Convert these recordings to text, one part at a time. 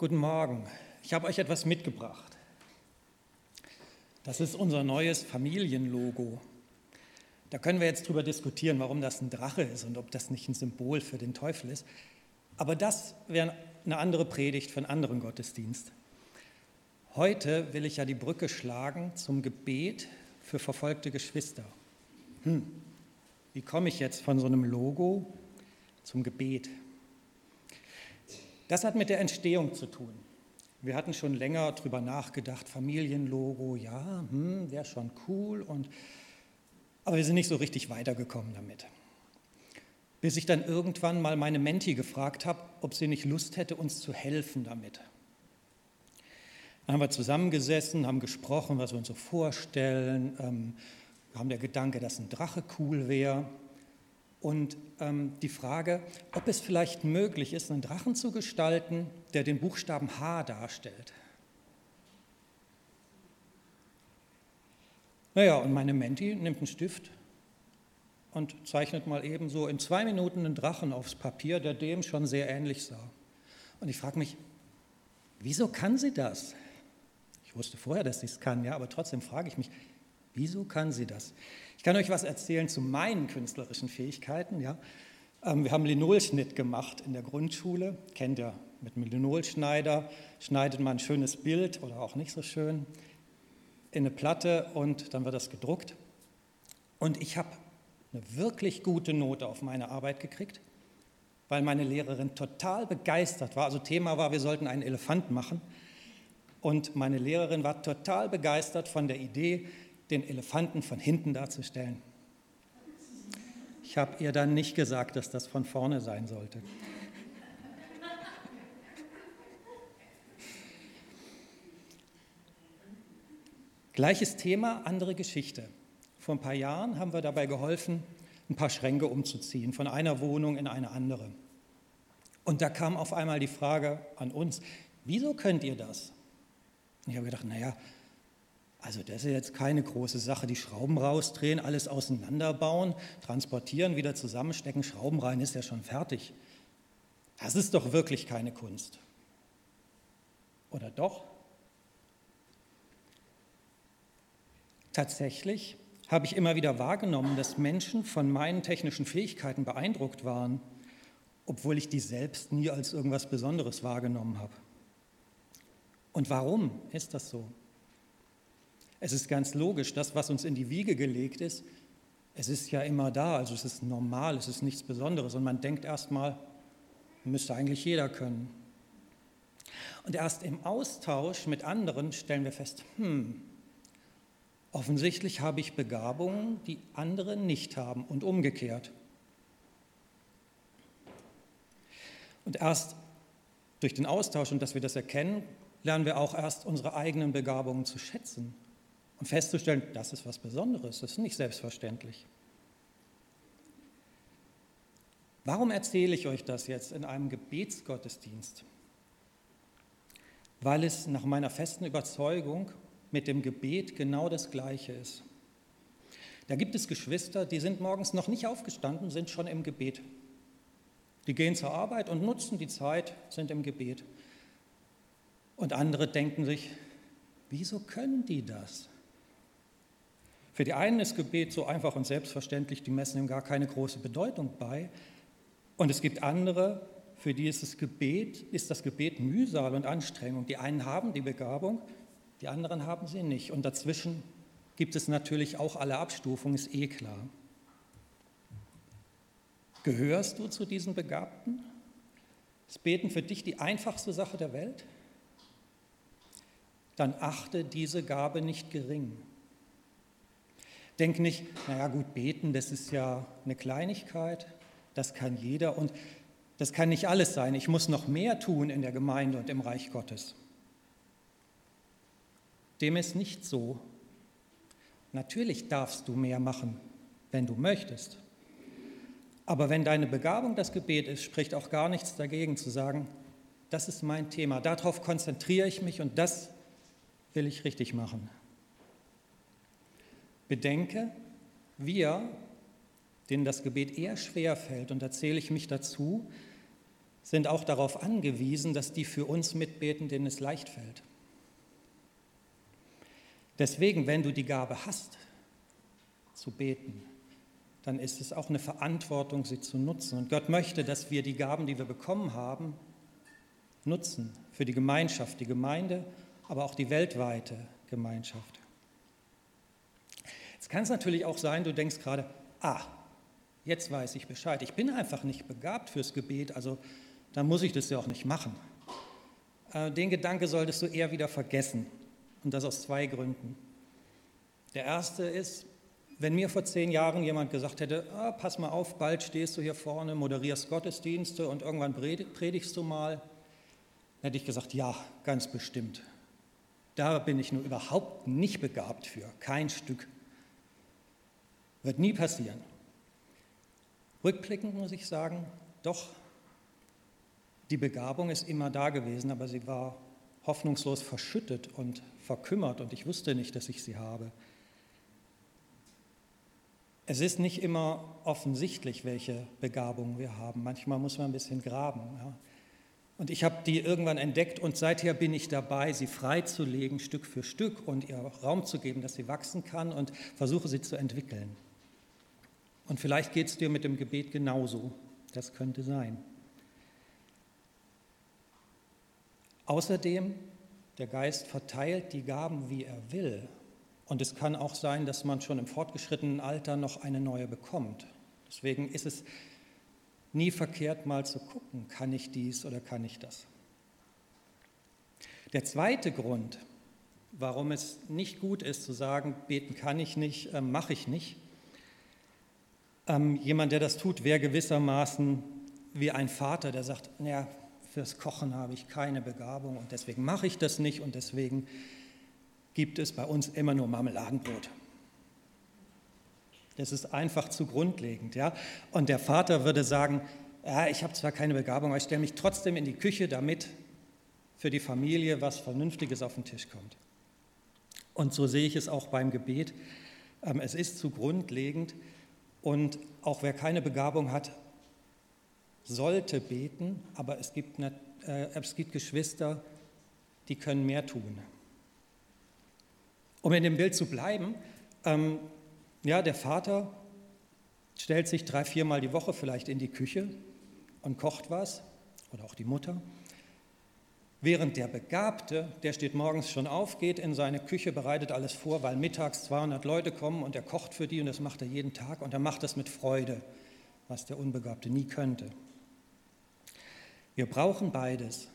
Guten Morgen. Ich habe euch etwas mitgebracht. Das ist unser neues Familienlogo. Da können wir jetzt drüber diskutieren, warum das ein Drache ist und ob das nicht ein Symbol für den Teufel ist. Aber das wäre eine andere Predigt für einen anderen Gottesdienst. Heute will ich ja die Brücke schlagen zum Gebet für verfolgte Geschwister. Hm, wie komme ich jetzt von so einem Logo zum Gebet? Das hat mit der Entstehung zu tun. Wir hatten schon länger darüber nachgedacht, Familienlogo, ja, hm, wäre schon cool, und, aber wir sind nicht so richtig weitergekommen damit. Bis ich dann irgendwann mal meine Menti gefragt habe, ob sie nicht Lust hätte, uns zu helfen damit. Dann haben wir zusammengesessen, haben gesprochen, was wir uns so vorstellen, ähm, haben der Gedanke, dass ein Drache cool wäre. Und ähm, die Frage, ob es vielleicht möglich ist, einen Drachen zu gestalten, der den Buchstaben H darstellt. Naja, und meine Menti nimmt einen Stift und zeichnet mal eben so in zwei Minuten einen Drachen aufs Papier, der dem schon sehr ähnlich sah. Und ich frage mich, wieso kann sie das? Ich wusste vorher, dass sie es kann, ja, aber trotzdem frage ich mich, wieso kann sie das? Ich kann euch was erzählen zu meinen künstlerischen Fähigkeiten. Ja. Ähm, wir haben Linolschnitt gemacht in der Grundschule. Kennt ihr, mit einem Linolschneider schneidet man ein schönes Bild oder auch nicht so schön in eine Platte und dann wird das gedruckt. Und ich habe eine wirklich gute Note auf meine Arbeit gekriegt, weil meine Lehrerin total begeistert war. Also Thema war, wir sollten einen Elefant machen. Und meine Lehrerin war total begeistert von der Idee, den Elefanten von hinten darzustellen. Ich habe ihr dann nicht gesagt, dass das von vorne sein sollte. Gleiches Thema, andere Geschichte. Vor ein paar Jahren haben wir dabei geholfen, ein paar Schränke umzuziehen, von einer Wohnung in eine andere. Und da kam auf einmal die Frage an uns, wieso könnt ihr das? Und ich habe gedacht, naja, also das ist jetzt keine große Sache, die Schrauben rausdrehen, alles auseinanderbauen, transportieren, wieder zusammenstecken, Schrauben rein, ist ja schon fertig. Das ist doch wirklich keine Kunst. Oder doch? Tatsächlich habe ich immer wieder wahrgenommen, dass Menschen von meinen technischen Fähigkeiten beeindruckt waren, obwohl ich die selbst nie als irgendwas Besonderes wahrgenommen habe. Und warum ist das so? Es ist ganz logisch, das, was uns in die Wiege gelegt ist, es ist ja immer da, also es ist normal, es ist nichts Besonderes und man denkt erstmal, müsste eigentlich jeder können. Und erst im Austausch mit anderen stellen wir fest, hm, offensichtlich habe ich Begabungen, die andere nicht haben und umgekehrt. Und erst durch den Austausch und dass wir das erkennen, lernen wir auch erst unsere eigenen Begabungen zu schätzen und festzustellen, das ist was Besonderes, das ist nicht selbstverständlich. Warum erzähle ich euch das jetzt in einem Gebetsgottesdienst? Weil es nach meiner festen Überzeugung mit dem Gebet genau das Gleiche ist. Da gibt es Geschwister, die sind morgens noch nicht aufgestanden, sind schon im Gebet. Die gehen zur Arbeit und nutzen die Zeit, sind im Gebet. Und andere denken sich, wieso können die das? Für die einen ist Gebet so einfach und selbstverständlich, die messen ihm gar keine große Bedeutung bei. Und es gibt andere, für die ist das Gebet, ist das Gebet Mühsal und Anstrengung. Die einen haben die Begabung, die anderen haben sie nicht. Und dazwischen gibt es natürlich auch alle Abstufungen, ist eh klar. Gehörst du zu diesen Begabten? Ist Beten für dich die einfachste Sache der Welt? Dann achte diese Gabe nicht gering. Denk nicht, naja gut, beten, das ist ja eine Kleinigkeit, das kann jeder und das kann nicht alles sein. Ich muss noch mehr tun in der Gemeinde und im Reich Gottes. Dem ist nicht so. Natürlich darfst du mehr machen, wenn du möchtest. Aber wenn deine Begabung das Gebet ist, spricht auch gar nichts dagegen zu sagen, das ist mein Thema, darauf konzentriere ich mich und das will ich richtig machen. Bedenke, wir, denen das Gebet eher schwer fällt, und da zähle ich mich dazu, sind auch darauf angewiesen, dass die für uns mitbeten, denen es leicht fällt. Deswegen, wenn du die Gabe hast, zu beten, dann ist es auch eine Verantwortung, sie zu nutzen. Und Gott möchte, dass wir die Gaben, die wir bekommen haben, nutzen für die Gemeinschaft, die Gemeinde, aber auch die weltweite Gemeinschaft. Kann es natürlich auch sein, du denkst gerade, ah, jetzt weiß ich Bescheid. Ich bin einfach nicht begabt fürs Gebet, also dann muss ich das ja auch nicht machen. Äh, den Gedanke solltest du eher wieder vergessen. Und das aus zwei Gründen. Der erste ist, wenn mir vor zehn Jahren jemand gesagt hätte, ah, pass mal auf, bald stehst du hier vorne, moderierst Gottesdienste und irgendwann predigst du mal, hätte ich gesagt, ja, ganz bestimmt. Da bin ich nur überhaupt nicht begabt für, kein Stück. Wird nie passieren. Rückblickend muss ich sagen, doch, die Begabung ist immer da gewesen, aber sie war hoffnungslos verschüttet und verkümmert und ich wusste nicht, dass ich sie habe. Es ist nicht immer offensichtlich, welche Begabungen wir haben. Manchmal muss man ein bisschen graben. Ja. Und ich habe die irgendwann entdeckt und seither bin ich dabei, sie freizulegen, Stück für Stück und ihr Raum zu geben, dass sie wachsen kann und versuche sie zu entwickeln. Und vielleicht geht es dir mit dem Gebet genauso. Das könnte sein. Außerdem, der Geist verteilt die Gaben, wie er will. Und es kann auch sein, dass man schon im fortgeschrittenen Alter noch eine neue bekommt. Deswegen ist es nie verkehrt, mal zu gucken, kann ich dies oder kann ich das. Der zweite Grund, warum es nicht gut ist zu sagen, beten kann ich nicht, äh, mache ich nicht. Ähm, jemand, der das tut, wäre gewissermaßen wie ein Vater, der sagt, naja, fürs Kochen habe ich keine Begabung und deswegen mache ich das nicht und deswegen gibt es bei uns immer nur Marmeladenbrot. Das ist einfach zu grundlegend. Ja? Und der Vater würde sagen, ja, ich habe zwar keine Begabung, aber ich stelle mich trotzdem in die Küche, damit für die Familie was Vernünftiges auf den Tisch kommt. Und so sehe ich es auch beim Gebet. Ähm, es ist zu grundlegend und auch wer keine Begabung hat, sollte beten, aber es gibt, äh, es gibt Geschwister, die können mehr tun. Um in dem Bild zu bleiben, ähm, ja, der Vater stellt sich drei, viermal die Woche vielleicht in die Küche und kocht was, oder auch die Mutter. Während der Begabte, der steht morgens schon auf, geht in seine Küche, bereitet alles vor, weil mittags 200 Leute kommen und er kocht für die und das macht er jeden Tag und er macht das mit Freude, was der Unbegabte nie könnte. Wir brauchen beides.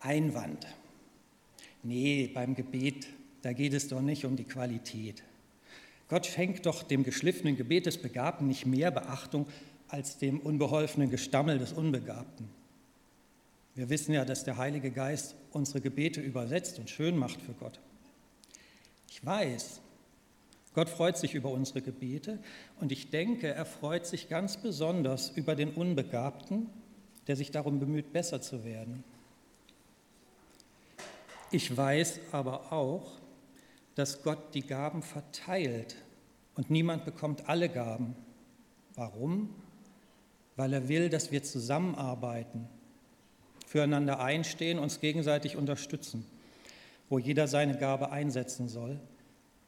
Einwand. Nee, beim Gebet, da geht es doch nicht um die Qualität. Gott schenkt doch dem geschliffenen Gebet des Begabten nicht mehr Beachtung als dem unbeholfenen Gestammel des Unbegabten. Wir wissen ja, dass der Heilige Geist unsere Gebete übersetzt und schön macht für Gott. Ich weiß, Gott freut sich über unsere Gebete und ich denke, er freut sich ganz besonders über den Unbegabten, der sich darum bemüht, besser zu werden. Ich weiß aber auch, dass Gott die Gaben verteilt und niemand bekommt alle Gaben. Warum? Weil er will, dass wir zusammenarbeiten, füreinander einstehen, uns gegenseitig unterstützen, wo jeder seine Gabe einsetzen soll.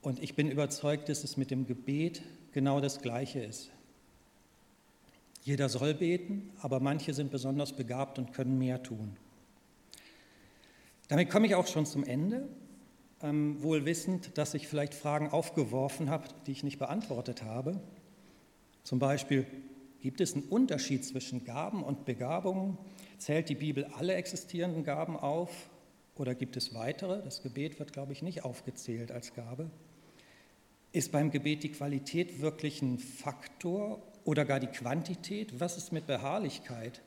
Und ich bin überzeugt, dass es mit dem Gebet genau das Gleiche ist. Jeder soll beten, aber manche sind besonders begabt und können mehr tun. Damit komme ich auch schon zum Ende, ähm, wohl wissend, dass ich vielleicht Fragen aufgeworfen habe, die ich nicht beantwortet habe. Zum Beispiel, gibt es einen Unterschied zwischen Gaben und Begabungen? Zählt die Bibel alle existierenden Gaben auf oder gibt es weitere? Das Gebet wird, glaube ich, nicht aufgezählt als Gabe. Ist beim Gebet die Qualität wirklich ein Faktor oder gar die Quantität? Was ist mit Beharrlichkeit?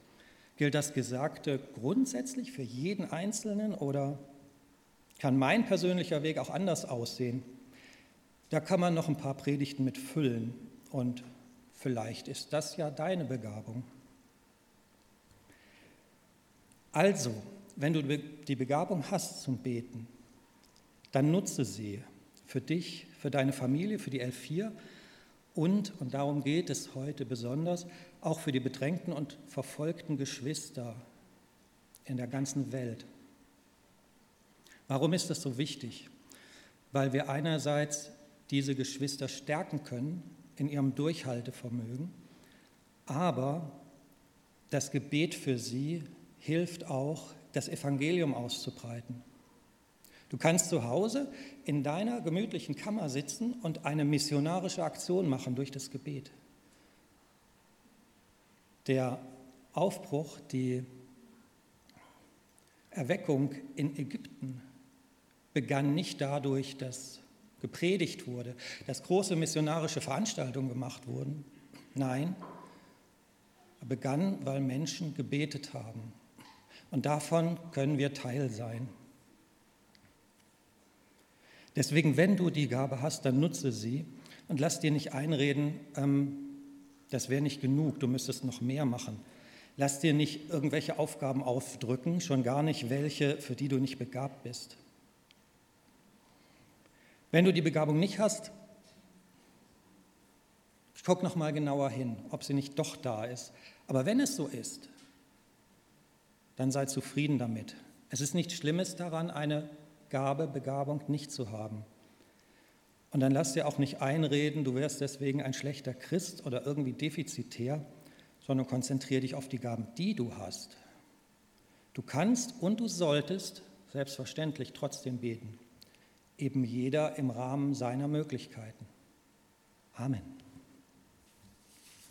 Gilt das Gesagte grundsätzlich für jeden Einzelnen oder kann mein persönlicher Weg auch anders aussehen? Da kann man noch ein paar Predigten mit füllen und vielleicht ist das ja deine Begabung. Also, wenn du die Begabung hast zum Beten, dann nutze sie für dich, für deine Familie, für die L4 und, und darum geht es heute besonders, auch für die bedrängten und verfolgten Geschwister in der ganzen Welt. Warum ist das so wichtig? Weil wir einerseits diese Geschwister stärken können in ihrem Durchhaltevermögen, aber das Gebet für sie hilft auch, das Evangelium auszubreiten. Du kannst zu Hause in deiner gemütlichen Kammer sitzen und eine missionarische Aktion machen durch das Gebet. Der Aufbruch, die Erweckung in Ägypten begann nicht dadurch, dass gepredigt wurde, dass große missionarische Veranstaltungen gemacht wurden. Nein, er begann, weil Menschen gebetet haben. Und davon können wir Teil sein. Deswegen, wenn du die Gabe hast, dann nutze sie und lass dir nicht einreden, ähm, das wäre nicht genug, du müsstest noch mehr machen. Lass dir nicht irgendwelche Aufgaben aufdrücken, schon gar nicht welche, für die du nicht begabt bist. Wenn du die Begabung nicht hast, guck noch mal genauer hin, ob sie nicht doch da ist. Aber wenn es so ist, dann sei zufrieden damit. Es ist nichts Schlimmes daran, eine Gabe, Begabung nicht zu haben. Und dann lass dir auch nicht einreden, du wärst deswegen ein schlechter Christ oder irgendwie defizitär, sondern konzentriere dich auf die Gaben, die du hast. Du kannst und du solltest selbstverständlich trotzdem beten eben jeder im Rahmen seiner Möglichkeiten. Amen.